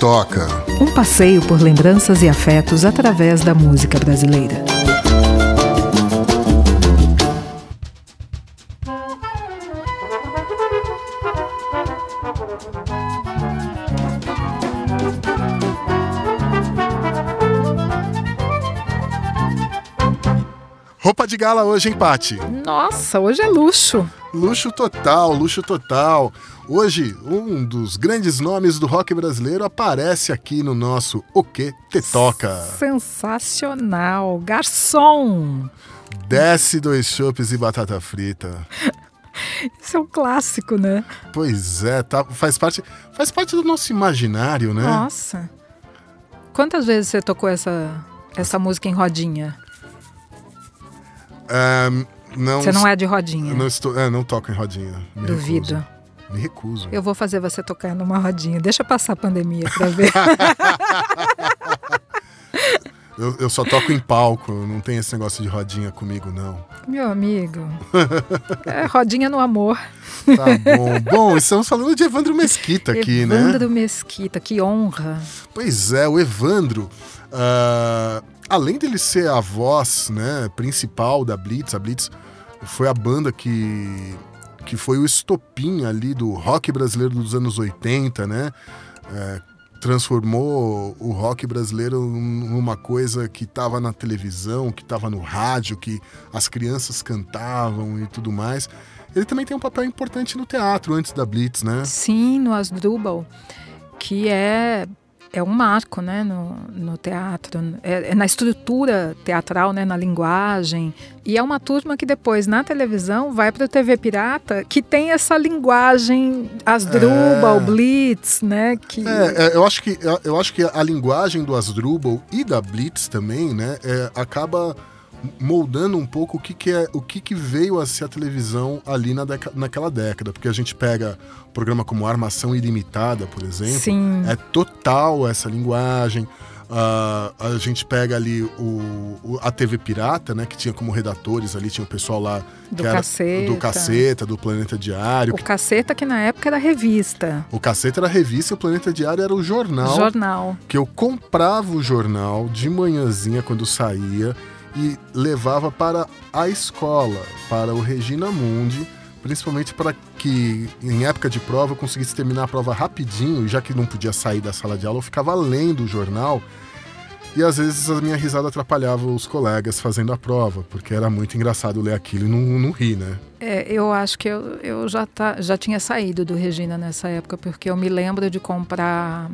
Toca. Um passeio por lembranças e afetos através da música brasileira. Roupa de gala hoje, hein, Pati? Nossa, hoje é luxo. Luxo total, luxo total. Hoje, um dos grandes nomes do rock brasileiro aparece aqui no nosso O Que Te Toca. Sensacional. Garçom. Desce dois chopes e batata frita. Isso é um clássico, né? Pois é, tá, faz, parte, faz parte do nosso imaginário, né? Nossa. Quantas vezes você tocou essa, essa música em rodinha? É, não, Você não é de rodinha. Não, estou, é, não toco em rodinha. Me Duvido. Recuso. Me recuso. Eu vou fazer você tocar numa rodinha. Deixa passar a pandemia pra ver. eu, eu, só toco em palco, não tem esse negócio de rodinha comigo, não. Meu amigo. É rodinha no amor. Tá bom. bom, estamos falando de Evandro Mesquita aqui, Evandro né? Evandro Mesquita, que honra. Pois é, o Evandro. Uh, além dele ser a voz né, principal da Blitz, a Blitz foi a banda que que foi o estopim ali do rock brasileiro dos anos 80, né? É, transformou o rock brasileiro numa coisa que estava na televisão, que estava no rádio, que as crianças cantavam e tudo mais. Ele também tem um papel importante no teatro antes da Blitz, né? Sim, no Asdrubal, que é é um marco né, no, no teatro, é, é, na estrutura teatral, né, na linguagem. E é uma turma que depois, na televisão, vai para a TV Pirata, que tem essa linguagem Asdrubal, é... Blitz, né? Que... É, eu, acho que, eu acho que a linguagem do Asdrubal e da Blitz também, né, é, acaba moldando um pouco o que, que é o que, que veio a ser a televisão ali na naquela década, porque a gente pega um programa como Armação Ilimitada, por exemplo, Sim. é total essa linguagem. Uh, a gente pega ali o, o, a TV Pirata, né? Que tinha como redatores ali, tinha o pessoal lá do Caceta. do Caceta, do Planeta Diário. O que... Caceta que na época era revista. O Caceta era revista e o Planeta Diário era o jornal. Jornal. Que eu comprava o jornal de manhãzinha quando saía e levava para a escola, para o Regina Mundi, principalmente para que em época de prova eu conseguisse terminar a prova rapidinho, já que não podia sair da sala de aula, eu ficava lendo o jornal e às vezes a minha risada atrapalhava os colegas fazendo a prova, porque era muito engraçado ler aquilo e não, não rir, né? É, eu acho que eu, eu já, tá, já tinha saído do Regina nessa época, porque eu me lembro de comprar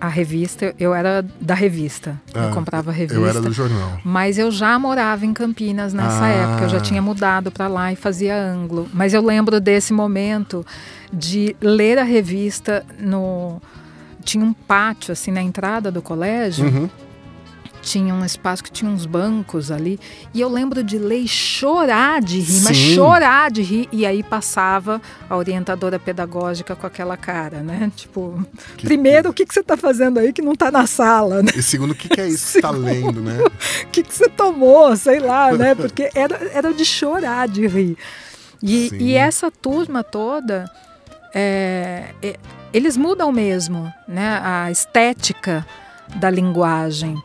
a revista, eu era da revista, ah, eu comprava a revista. Eu era do jornal. Mas eu já morava em Campinas nessa ah. época, eu já tinha mudado para lá e fazia ângulo. Mas eu lembro desse momento de ler a revista no tinha um pátio assim na entrada do colégio. Uhum tinha um espaço que tinha uns bancos ali. E eu lembro de ler chorar de rir, Sim. mas chorar de rir. E aí passava a orientadora pedagógica com aquela cara, né? Tipo, que, primeiro, o que, que você está fazendo aí que não está na sala? Né? E segundo, o que, que é isso que está lendo, né? O que, que você tomou, sei lá, né? Porque era, era de chorar de rir. E, e essa turma toda, é, é, eles mudam mesmo, né? A estética da linguagem.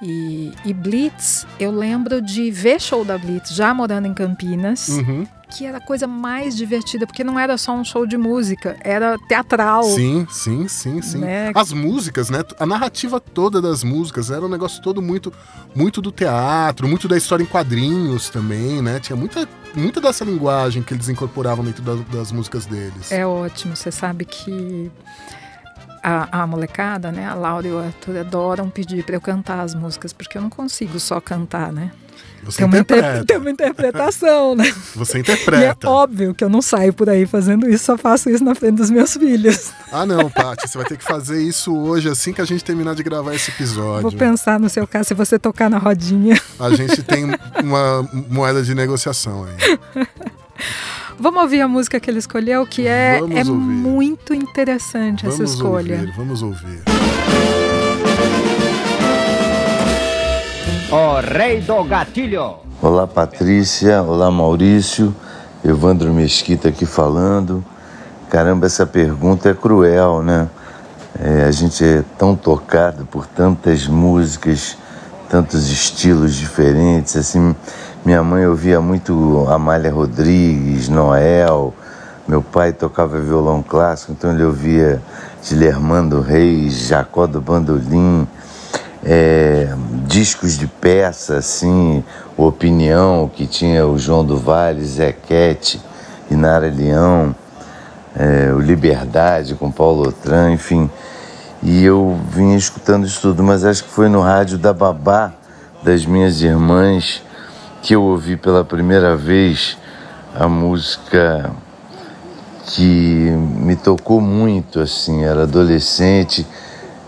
E, e, Blitz, eu lembro de ver show da Blitz já morando em Campinas, uhum. que era a coisa mais divertida, porque não era só um show de música, era teatral. Sim, sim, sim, sim. Né? As músicas, né? A narrativa toda das músicas era um negócio todo muito, muito do teatro, muito da história em quadrinhos também, né? Tinha muita, muita dessa linguagem que eles incorporavam dentro das, das músicas deles. É ótimo, você sabe que a, a, molecada, né, a Laura e o Arthur adoram pedir para eu cantar as músicas, porque eu não consigo só cantar, né? Você tem, uma inter... tem uma interpretação, né? Você interpreta. E é óbvio que eu não saio por aí fazendo isso, só faço isso na frente dos meus filhos. Ah, não, Paty, você vai ter que fazer isso hoje, assim que a gente terminar de gravar esse episódio. Vou pensar no seu caso, se você tocar na rodinha. A gente tem uma moeda de negociação aí. Vamos ouvir a música que ele escolheu, que é, é muito interessante vamos essa escolha. Ouvir, vamos ouvir. O Rei do Gatilho. Olá, Patrícia. Olá, Maurício. Evandro Mesquita aqui falando. Caramba, essa pergunta é cruel, né? É, a gente é tão tocado por tantas músicas, tantos estilos diferentes. Assim, minha mãe ouvia muito Amália Rodrigues, Noel. Meu pai tocava violão clássico, então ele ouvia Dilermando Reis, Jacó do Bandolim, é, discos de peça, assim, Opinião, que tinha o João do Vale, Zequete, Inara Leão, é, o Liberdade com Paulo Otran, enfim. E eu vinha escutando isso tudo, mas acho que foi no rádio da babá das minhas irmãs que eu ouvi pela primeira vez a música que me tocou muito, assim, era adolescente,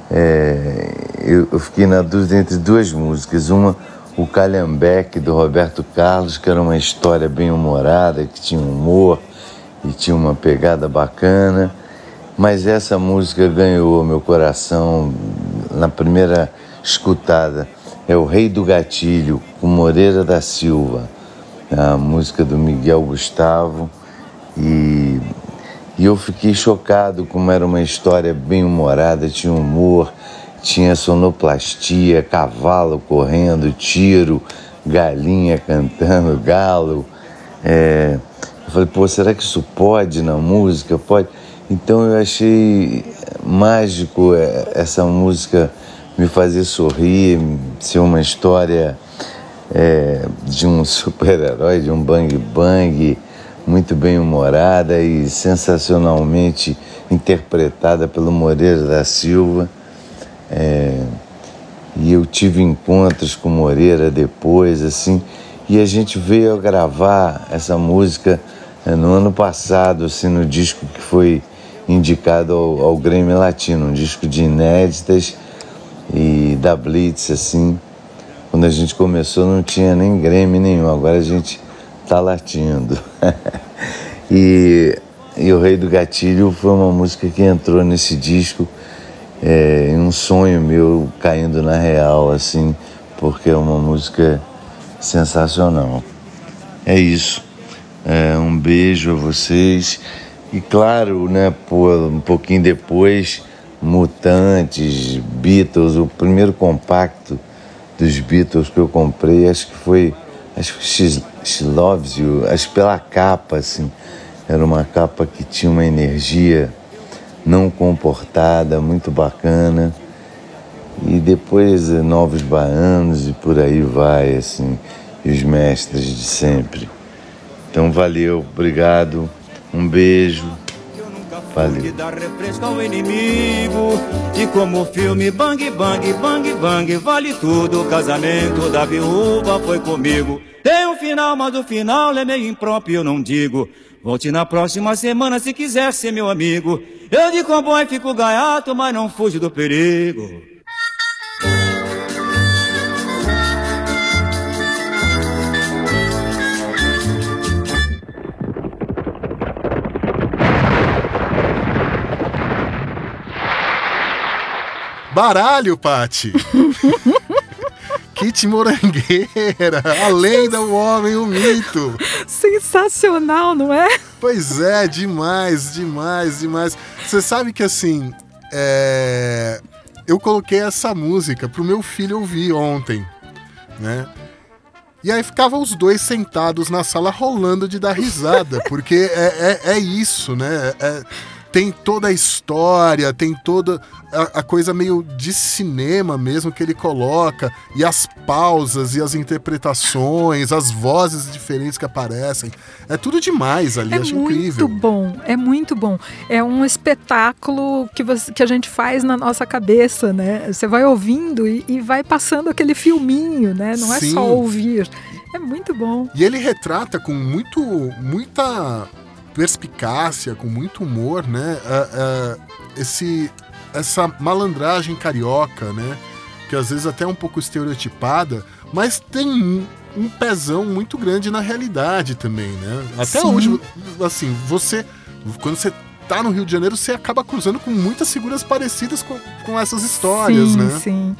é, eu, eu, fiquei na dúvida entre duas músicas, uma o Calhambeque do Roberto Carlos, que era uma história bem humorada, que tinha humor e tinha uma pegada bacana, mas essa música ganhou meu coração na primeira escutada. É o Rei do Gatilho, com Moreira da Silva, a música do Miguel Gustavo e e eu fiquei chocado como era uma história bem humorada, tinha humor, tinha sonoplastia, cavalo correndo, tiro, galinha cantando, galo. É... Eu falei, pô, será que isso pode na música? Pode. Então eu achei mágico é, essa música me fazer sorrir, ser uma história é, de um super-herói, de um bang bang muito bem humorada e sensacionalmente interpretada pelo Moreira da Silva. É, e eu tive encontros com Moreira depois, assim, e a gente veio a gravar essa música é, no ano passado, assim, no disco que foi indicado ao, ao Grêmio Latino, um disco de inéditas e da Blitz, assim. Quando a gente começou não tinha nem Grêmio nenhum, agora a gente tá latindo. e, e O Rei do Gatilho foi uma música que entrou nesse disco é, um sonho meu caindo na real, assim, porque é uma música sensacional. É isso. É, um beijo a vocês. E claro, né, pô, um pouquinho depois, Mutantes, Beatles, o primeiro compacto dos Beatles que eu comprei, acho que foi acho que She, She Loves You, acho que pela capa, assim, era uma capa que tinha uma energia não comportada, muito bacana. E depois eh, Novos Baianos e por aí vai, assim, e os mestres de sempre. Então valeu, obrigado, um beijo. Valeu. Que dá refresco ao inimigo. E como o filme Bang Bang Bang Bang vale tudo. O casamento da viúva foi comigo. Tem um final, mas o final é meio impróprio, eu não digo. Volte na próxima semana se quiser ser meu amigo. Eu de comboio fico gaiato, mas não fujo do perigo. Baralho, Pati. Kit Morangueira, a lenda, o homem, o mito. Sensacional, não é? Pois é, demais, demais, demais. Você sabe que assim, é... eu coloquei essa música pro meu filho ouvir ontem, né? E aí ficavam os dois sentados na sala rolando de dar risada, porque é, é, é isso, né? É, tem toda a história, tem toda a, a, coisa meio de cinema mesmo que ele coloca, e as pausas e as interpretações, as vozes diferentes que aparecem. É tudo demais ali, é acho incrível. É muito bom, é muito bom. É um espetáculo que, você, que a gente faz na nossa cabeça, né? Você vai ouvindo e, e vai passando aquele filminho, né? Não é só ouvir. É muito bom. E ele retrata com muito, muita perspicácia, com muito humor, né? Uh, uh, esse, essa malandragem carioca, né? Que às vezes até é um pouco estereotipada, mas tem um, um pezão muito grande na realidade também, né? Até Sim. hoje, assim, você. Quando você tá no Rio de Janeiro, você acaba cruzando com muitas figuras parecidas com, com essas histórias, sim, né? Sim.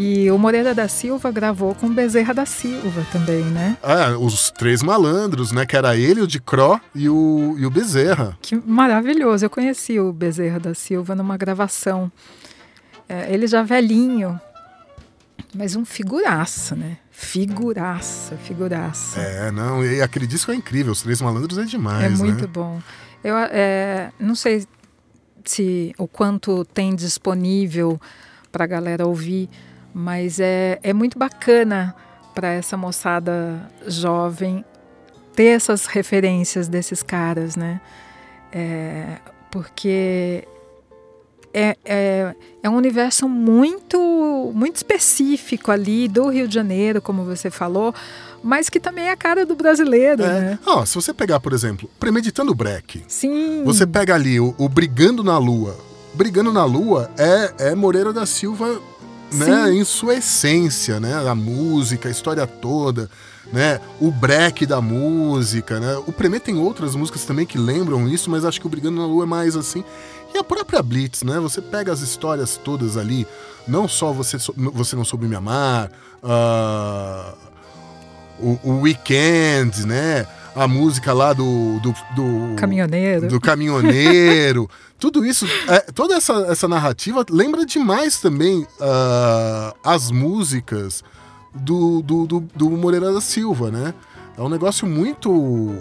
E o Moreira da Silva gravou com Bezerra da Silva também, né? Ah, os três malandros, né? Que era ele, o de Cro e o, e o Bezerra. Que maravilhoso. Eu conheci o Bezerra da Silva numa gravação. É, ele já velhinho, mas um figuraça, né? Figuraça, figuraça. É, não, e aquele disco é incrível, Os Três Malandros é demais, É muito né? bom. Eu é, não sei se o quanto tem disponível para a galera ouvir, mas é, é muito bacana para essa moçada jovem ter essas referências desses caras, né? É, porque é, é, é um universo muito, muito específico ali do Rio de Janeiro, como você falou, mas que também é a cara do brasileiro, É. né? Ó, se você pegar, por exemplo, Premeditando Break, Sim. você pega ali o, o Brigando na Lua. Brigando na Lua é, é Moreira da Silva, né, em sua essência, né? A música, a história toda, né? O break da música, né? O Premê tem outras músicas também que lembram isso, mas acho que o Brigando na Lua é mais assim. E a própria Blitz, né? Você pega as histórias todas ali, não só Você, você Não Soube Me Amar, ah, o, o Weekend, né? A música lá do. do, do Caminhoneiro. do caminhoneiro, tudo isso, é, toda essa, essa narrativa lembra demais também ah, as músicas do, do, do, do Moreira da Silva, né? É um negócio muito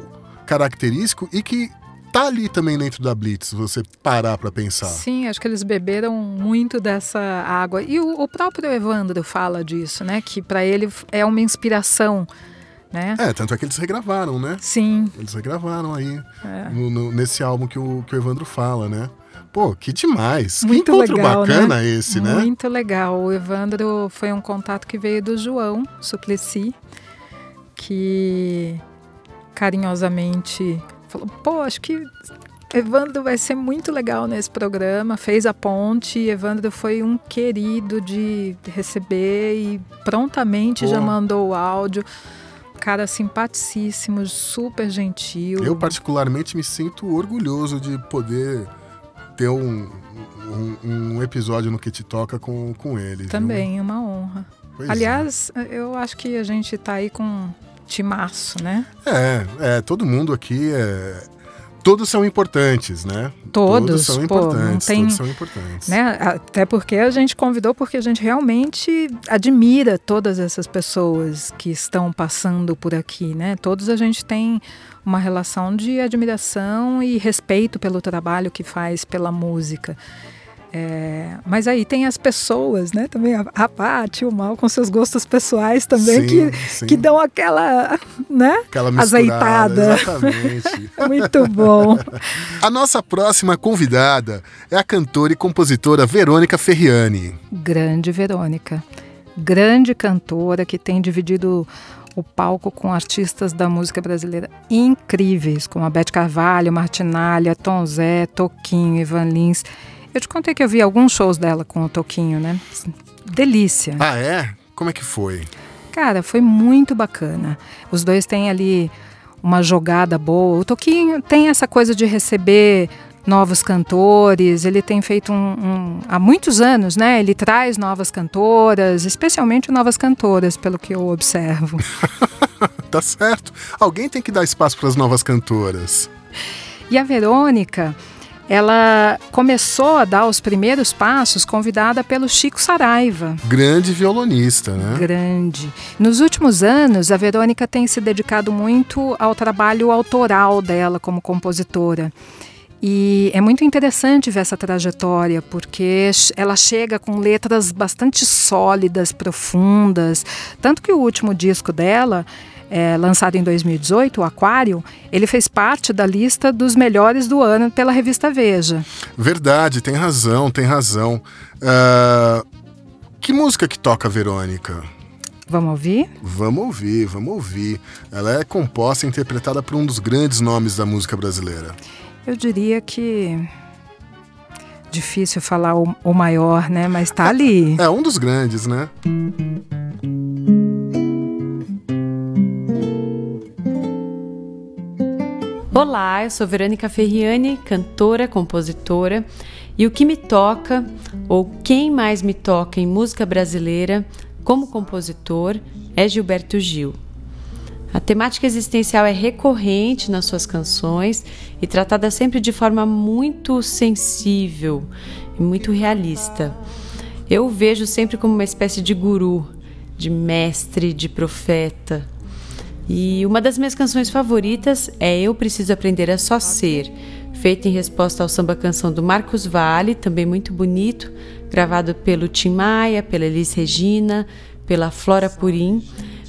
característico e que tá ali também dentro da Blitz, se você parar pra pensar. Sim, acho que eles beberam muito dessa água. E o, o próprio Evandro fala disso, né? Que para ele é uma inspiração, né? É, tanto é que eles regravaram, né? Sim, Eles regravaram aí É. no- no- nesse álbum que o, que o Evandro fala, né? Pô, que demais! muito que encontro legal, bacana né? esse, né? Muito legal. O Evandro foi um contato que veio do João Suplicy, que carinhosamente falou: pô, acho que Evandro vai ser muito legal nesse programa. Fez a ponte. Evandro foi um querido de receber e prontamente Pô. já mandou o áudio. Cara simpaticíssimo, super gentil. Eu, particularmente, me sinto orgulhoso de poder ter um, um, um episódio no que te toca com, com ele. viu? Também, uma honra. Pois é. Aliás, eu acho que a gente tá aí com timaço, né? É, é, todo mundo aqui é. Todos são importantes, né? Todos, são pô, não importantes. tem- Todos são importantes. né? Até porque a gente convidou porque a gente realmente admira todas essas pessoas que estão passando por aqui, né? Todos a gente tem uma relação de admiração e respeito pelo trabalho que faz pela música. É, mas aí tem as pessoas, né? Também a, a Paty, o Mal, com seus gostos pessoais também, Sim, que, sim. que dão aquela, né? Aquela azeitada. Exatamente. Muito bom. A nossa próxima convidada é a cantora e compositora Verônica Ferriani. Grande Verônica. Grande cantora que tem dividido o palco com artistas da música brasileira incríveis, como a Beth Carvalho, Martinalha, Tom Zé, Toquinho, Ivan Lins. Eu te contei que eu vi alguns shows dela com o Toquinho, né? Delícia. Ah, é? Como é que foi? Cara, foi muito bacana. Os dois têm ali uma jogada boa. O Toquinho tem essa coisa de receber novos cantores. Ele tem feito um, um- há muitos anos, né? Ele traz novas cantoras, especialmente novas cantoras, pelo que eu observo. Tá certo. Alguém tem que dar espaço para as novas cantoras. E a Verônica, ela começou a dar os primeiros passos convidada pelo Chico Saraiva. Grande violonista, né? grande. Nos últimos anos, a Verônica tem se dedicado muito ao trabalho autoral dela como compositora. E é muito interessante ver essa trajetória, porque ela chega com letras bastante sólidas, profundas. Tanto que o último disco dela, é, lançado em 2018, o Aquário, ele fez parte da lista dos melhores do ano pela revista Veja. Verdade, tem razão, tem razão. Ah, que música que toca Verônica? Vamos ouvir? Vamos ouvir, vamos ouvir. Ela é composta e interpretada por um dos grandes nomes da música brasileira. Eu diria que. Difícil falar o, o maior, né? Mas tá ali. É um dos grandes, né? Olá, eu sou Verônica Ferriani, cantora, compositora, E o que me toca, ou quem mais me toca em música brasileira, como compositor, é Gilberto Gil. A temática existencial é recorrente nas suas canções e tratada sempre de forma muito sensível e muito realista. Eu o vejo sempre como uma espécie de guru, de mestre, de profeta. E uma das minhas canções favoritas é Eu Preciso Aprender a Só Ser, feita em resposta ao samba canção do Marcos Vale, também muito bonito, gravado pelo Tim Maia, pela Elis Regina, pela Flora Purim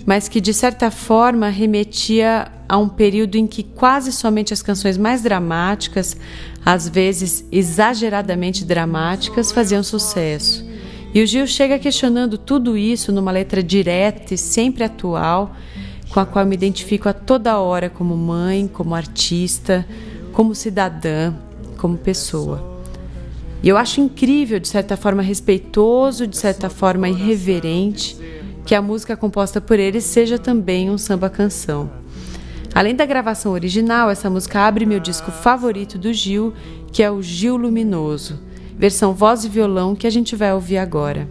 mas que de certa forma remetia a um período em que quase somente as canções mais dramáticas, às vezes exageradamente dramáticas, faziam sucesso. E o Gil chega questionando tudo isso numa letra direta e sempre atual, com a qual me identifico a toda hora como mãe, como artista, como cidadã, como pessoa. E eu acho incrível, de certa forma respeitoso, de certa forma irreverente, que a música composta por ele seja também um samba-canção. Além da gravação original, essa música abre meu disco favorito do Gil, que é o Gil Luminoso, versão voz e violão que a gente vai ouvir agora.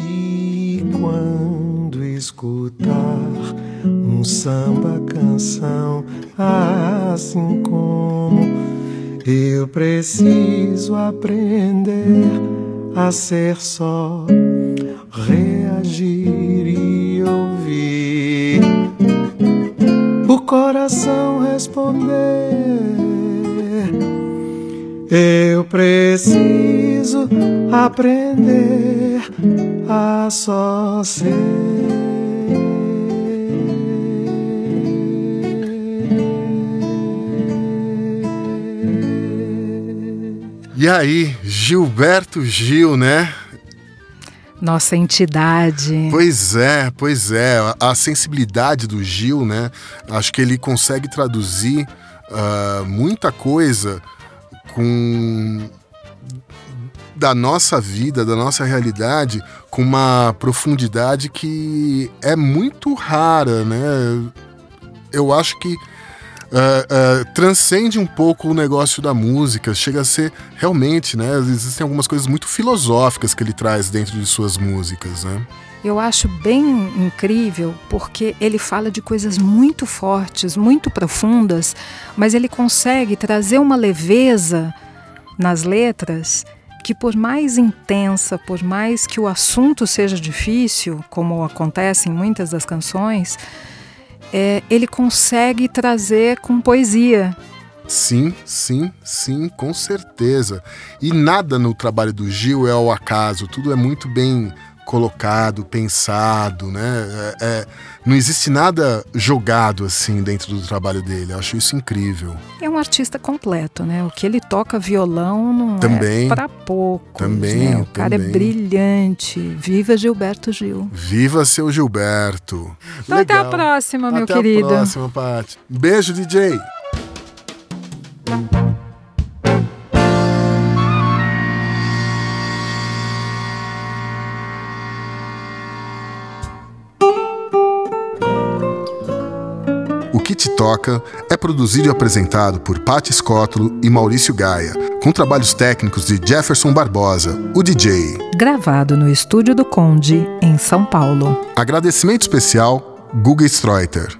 E quando escutar um samba canção assim como eu preciso aprender a ser só reagir e ouvir o coração responder. Eu preciso aprender a só ser. E aí, Gilberto Gil, né? nossa entidade. Pois é, pois é. A sensibilidade do Gil, né? Acho que ele consegue traduzir uh, muita coisa com da nossa vida, da nossa realidade, com uma profundidade que é muito rara, né? Eu acho que uh, transcende um pouco o negócio da música, chega a ser realmente, né? Existem algumas coisas muito filosóficas que ele traz dentro de suas músicas, né? Eu acho bem incrível porque ele fala de coisas muito fortes, muito profundas, mas ele consegue trazer uma leveza nas letras que, por mais intensa, por mais que o assunto seja difícil, como acontece em muitas das canções, é, ele consegue trazer com poesia. Sim, sim, sim, com certeza. E nada no trabalho do Gil é ao acaso, tudo é muito bem colocado, pensado, né? É, é, não existe nada jogado assim dentro do trabalho dele. Eu acho isso incrível. É um artista completo, né? O que ele toca violão não é também, é para pouco. Também. Né? O cara é também. é brilhante. Viva Gilberto Gil. Viva seu Gilberto. Então até a próxima, meu até querido. Até a próxima, Paty. Beijo, DJ. Toca é produzido e apresentado por Patti Scotlo e Maurício Gaia, com trabalhos técnicos de Jefferson Barbosa, o DJ. Gravado no estúdio do Conde, em São Paulo. Agradecimento especial, Guga Streuter.